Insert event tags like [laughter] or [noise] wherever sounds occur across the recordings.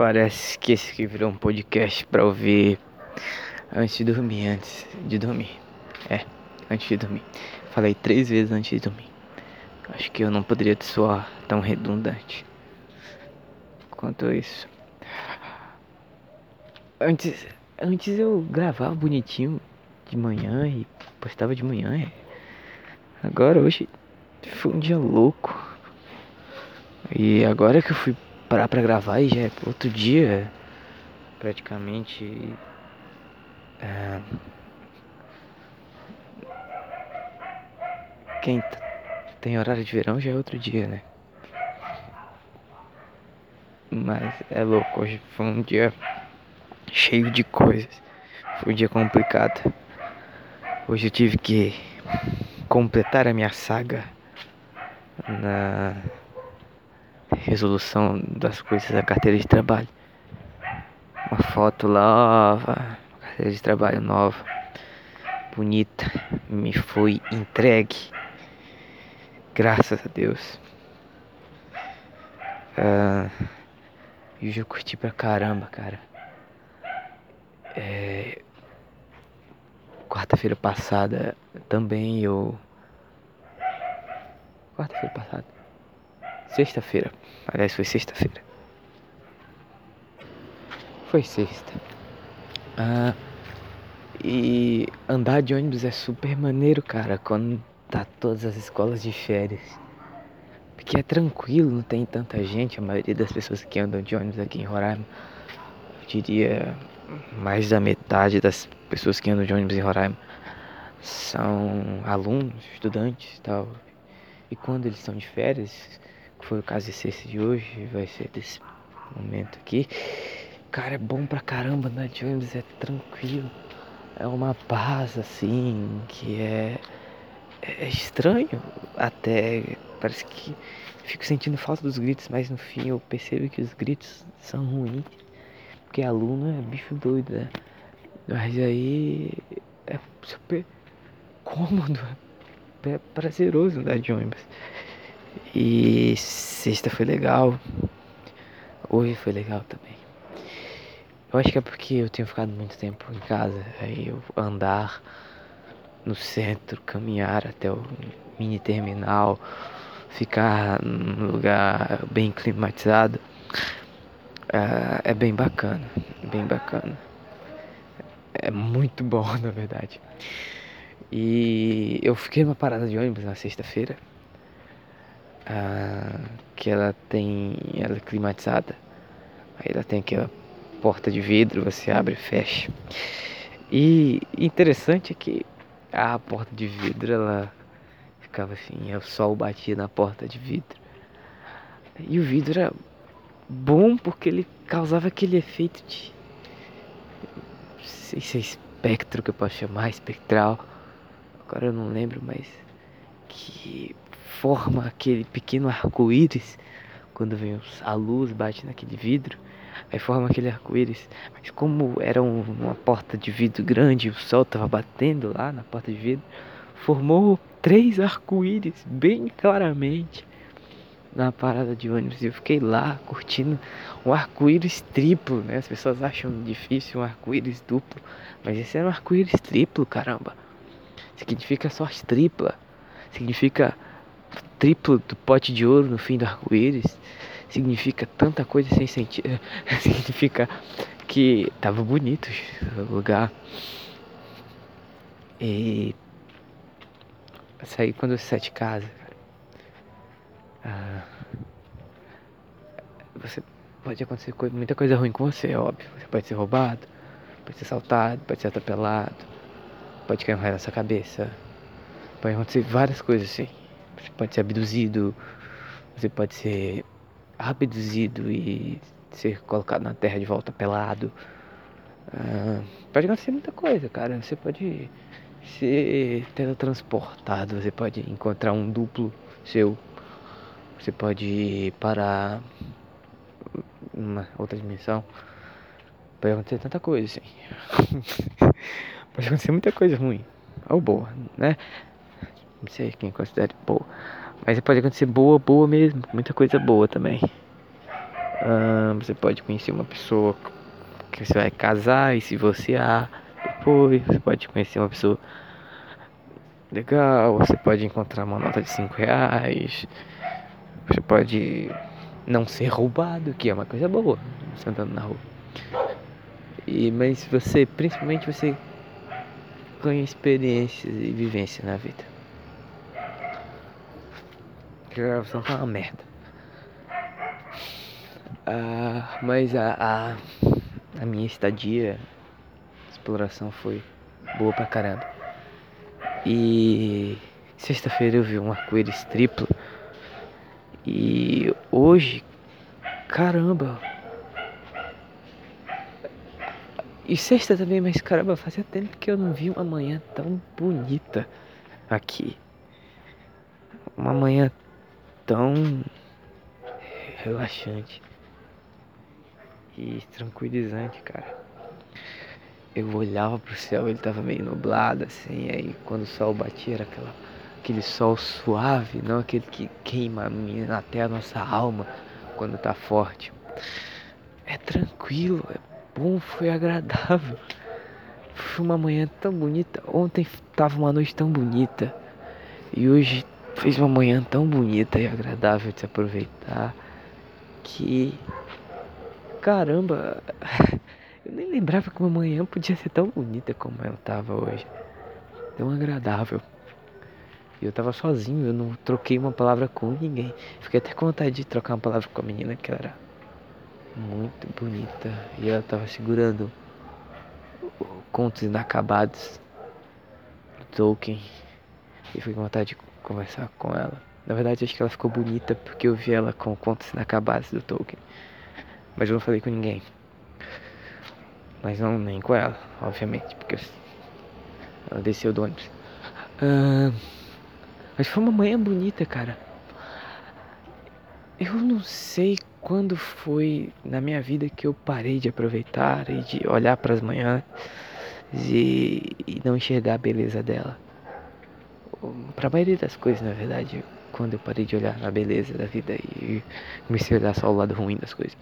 Parece que esse aqui virou um podcast pra ouvir antes de dormir, antes de dormir. É, antes de dormir. Falei três vezes antes de dormir. Acho que eu não poderia soar tão redundante quanto isso. Antes, antes eu gravava bonitinho de manhã e postava de manhã. Agora hoje foi um dia louco. E agora que eu fui parar pra gravar e já é outro dia, praticamente. É, quem tem horário de verão já é outro dia, né? Mas é louco, hoje foi um dia cheio de coisas. Foi um dia complicado. Hoje eu tive que completar a minha saga na resolução das coisas da carteira de trabalho. Uma foto nova, carteira de trabalho nova, bonita, me foi entregue. Graças a Deus. Uh, e hoje eu curti pra caramba, cara. É, Quarta-feira passada também eu. Quarta-feira passada. Sexta-feira. Aliás, foi sexta-feira. Foi sexta. Ah, e andar de ônibus é super maneiro, cara, quando tá todas as escolas de férias. Porque é tranquilo, não tem tanta gente. A maioria das pessoas que andam de ônibus aqui em Roraima, eu diria mais da metade das pessoas que andam de ônibus em Roraima são alunos, estudantes e tal. E quando eles estão de férias, que foi o caso sexta de hoje, vai ser desse momento aqui. Cara, é bom pra caramba andar de ônibus, é tranquilo. É uma paz assim, que é, é estranho até. Parece que fico sentindo falta dos gritos, mas no fim eu percebo que os gritos são ruins. Porque aluno é bicho doido, né? Mas aí é super cômodo, é prazeroso andar de ônibus. E sexta foi legal. Hoje foi legal também. Eu acho que é porque eu tenho ficado muito tempo em casa. Aí eu andar no centro, caminhar até o mini terminal, ficar num lugar bem climatizado. Uh, é bem bacana, bem bacana. É muito bom, [laughs] na verdade. E eu fiquei numa parada de ônibus na sexta-feira. Uh, que ela tem. Ela é climatizada. Aí ela tem aquela porta de vidro, você abre e fecha. E interessante é que a porta de vidro ela ficava assim, o sol batia na porta de vidro. E o vidro era bom porque ele causava aquele efeito de. Não sei se é espectro que eu posso chamar, espectral. Agora eu não lembro, mas. Que forma aquele pequeno arco-íris quando vem a luz, bate naquele vidro. Aí forma aquele arco-íris. Mas como era um, uma porta de vidro grande o sol estava batendo lá na porta de vidro, formou três arco-íris bem claramente na parada de ônibus. Eu fiquei lá curtindo um arco-íris triplo, né? As pessoas acham difícil um arco-íris duplo, mas esse era um arco-íris triplo, caramba. Significa sorte tripla. Significa triplo do pote de ouro no fim do arco-íris. Significa tanta coisa sem sentido. [laughs] significa que tava bonito o lugar. E saí quando eu saí de casa. Ah, você pode acontecer muita coisa ruim com você, é óbvio. Você pode ser roubado, pode ser assaltado, pode ser atropelado, pode cair um raio na sua cabeça. Pode acontecer várias coisas assim. Você pode ser abduzido, você pode ser abduzido e ser colocado na terra de volta pelado. Ah, pode acontecer muita coisa, cara. Você pode ser teletransportado, você pode encontrar um duplo seu você pode parar numa outra dimensão. Pode acontecer tanta coisa, assim. [laughs] pode acontecer muita coisa ruim. Ou boa, né? Não sei quem considera boa. Mas pode acontecer boa, boa mesmo. Muita coisa boa também. você pode conhecer uma pessoa que você vai casar e se você ah, depois você pode conhecer uma pessoa legal, você pode encontrar uma nota de 5 reais, você pode não ser roubado, que é uma coisa boa, você andando na rua. E, mas você, principalmente você ganha experiências e vivência na vida. Que a gravação tá uma merda. Ah, mas a, a, a minha estadia, exploração foi boa pra caramba. E sexta-feira eu vi um arco-íris triplo. E hoje, caramba. E sexta também, mas caramba, fazia tempo que eu não vi uma manhã tão bonita aqui. Uma manhã tão relaxante e tranquilizante, cara. Eu olhava pro céu, ele tava meio nublado assim, aí quando o sol batia era aquela, aquele sol suave, não aquele que queima até a nossa alma quando tá forte. É tranquilo, é bom, foi agradável. Foi uma manhã tão bonita. Ontem tava uma noite tão bonita. E hoje fez uma manhã tão bonita e agradável de se aproveitar que caramba, [laughs] eu nem lembrava que uma manhã podia ser tão bonita como ela tava hoje. Tão agradável. E eu tava sozinho, eu não troquei uma palavra com ninguém. Fiquei até com vontade de trocar uma palavra com a menina que era muito bonita. E ela tava segurando contos inacabados do Tolkien. E fiquei com vontade de conversar com ela. Na verdade, acho que ela ficou bonita porque eu vi ela com contos inacabados do Tolkien. Mas eu não falei com ninguém. Mas não nem com ela, obviamente, porque ela desceu do ônibus. Uh, mas foi uma manhã bonita, cara. Eu não sei quando foi na minha vida que eu parei de aproveitar e de olhar para as manhãs e, e não enxergar a beleza dela. Para a maioria das coisas, na verdade, quando eu parei de olhar a beleza da vida e comecei a olhar só o lado ruim das coisas.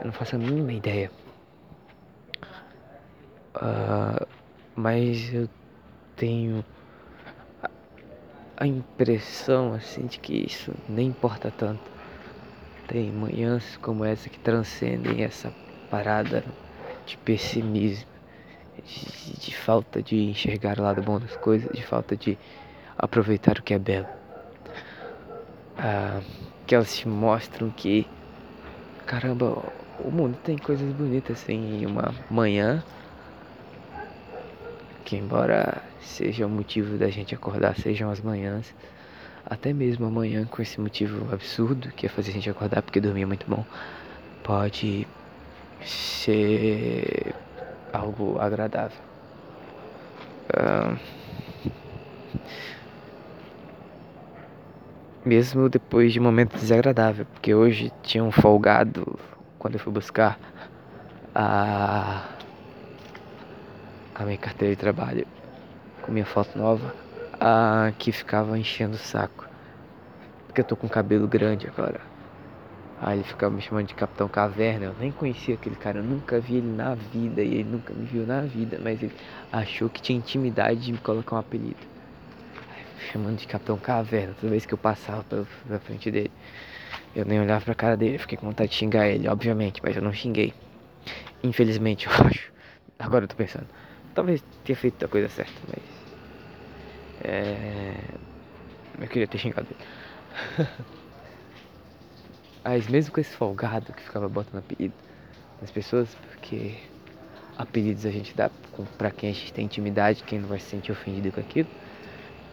Eu não faço a mínima ideia. Uh, mas eu tenho a, a impressão assim de que isso nem importa tanto. Tem manhãs como essa que transcendem essa parada de pessimismo, de, de falta de enxergar o lado bom das coisas, de falta de aproveitar o que é belo ah, que elas te mostram que, caramba, o mundo tem coisas bonitas assim. Uma manhã, que embora seja o motivo da gente acordar, sejam as manhãs, até mesmo amanhã com esse motivo absurdo que é fazer a gente acordar porque dormir é muito bom, pode ser algo agradável. Uh, mesmo depois de um momento desagradável, porque hoje tinha um folgado quando eu fui buscar a, a minha carteira de trabalho com minha foto nova, a, que ficava enchendo o saco, porque eu tô com cabelo grande agora. Aí ele ficava me chamando de Capitão Caverna. Eu nem conhecia aquele cara, eu nunca vi ele na vida e ele nunca me viu na vida, mas ele achou que tinha intimidade de me colocar um apelido chamando de Capitão Caverna toda vez que eu passava pela, frente dele. Eu nem olhava pra cara dele, fiquei com vontade de xingar ele, obviamente, mas eu não xinguei. Infelizmente, [laughs] eu acho. Agora eu tô pensando. Talvez tenha feito a coisa certa, mas. É. Eu queria ter xingado ele. [laughs] mas mesmo com esse folgado que ficava botando apelido nas pessoas, porque apelidos a gente dá pra quem a gente tem intimidade, quem não vai se sentir ofendido com aquilo.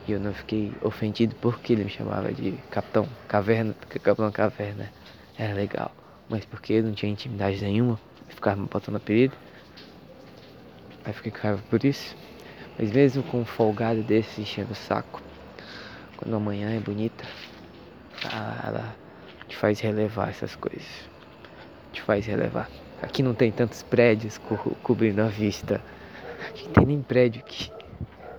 E eu não fiquei ofendido porque ele me chamava de Capitão Caverna, porque Capitão Caverna era legal. Mas porque eu não tinha intimidade nenhuma, ficava me botando apelido. Aí fiquei com por isso. Mas mesmo com um folgado desse enchendo o saco, quando amanhã é bonita, ela te faz relevar essas coisas. Te faz relevar. Aqui não tem tantos prédios co cobrindo a vista. Aqui não tem nem prédio aqui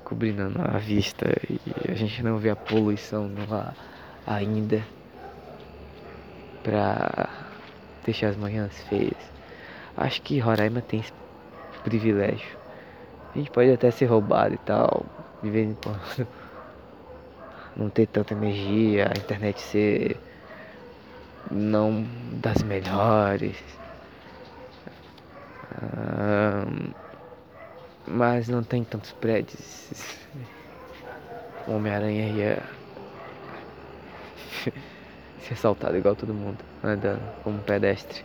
cobrindo a vista e a gente não vê a poluição ar ainda para deixar as manhãs feias. Acho que Roraima tem esse privilégio. A gente pode até ser roubado e tal, de vez em quando. [laughs] Não ter tanta energia, a internet ser não das melhores. Mas não tem tantos prédios. O Homem-Aranha ia [laughs] ser assaltado igual todo mundo, andando como pedestre.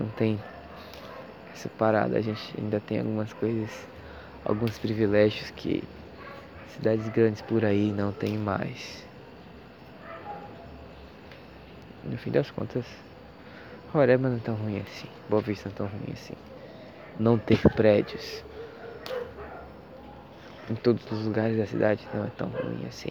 Não tem essa parada, a gente ainda tem algumas coisas, alguns privilégios que cidades grandes por aí não tem mais. No fim das contas, Roraima não é tão ruim assim, Boa Vista não é tão ruim assim. Não ter prédios em todos os lugares da cidade não é tão ruim assim.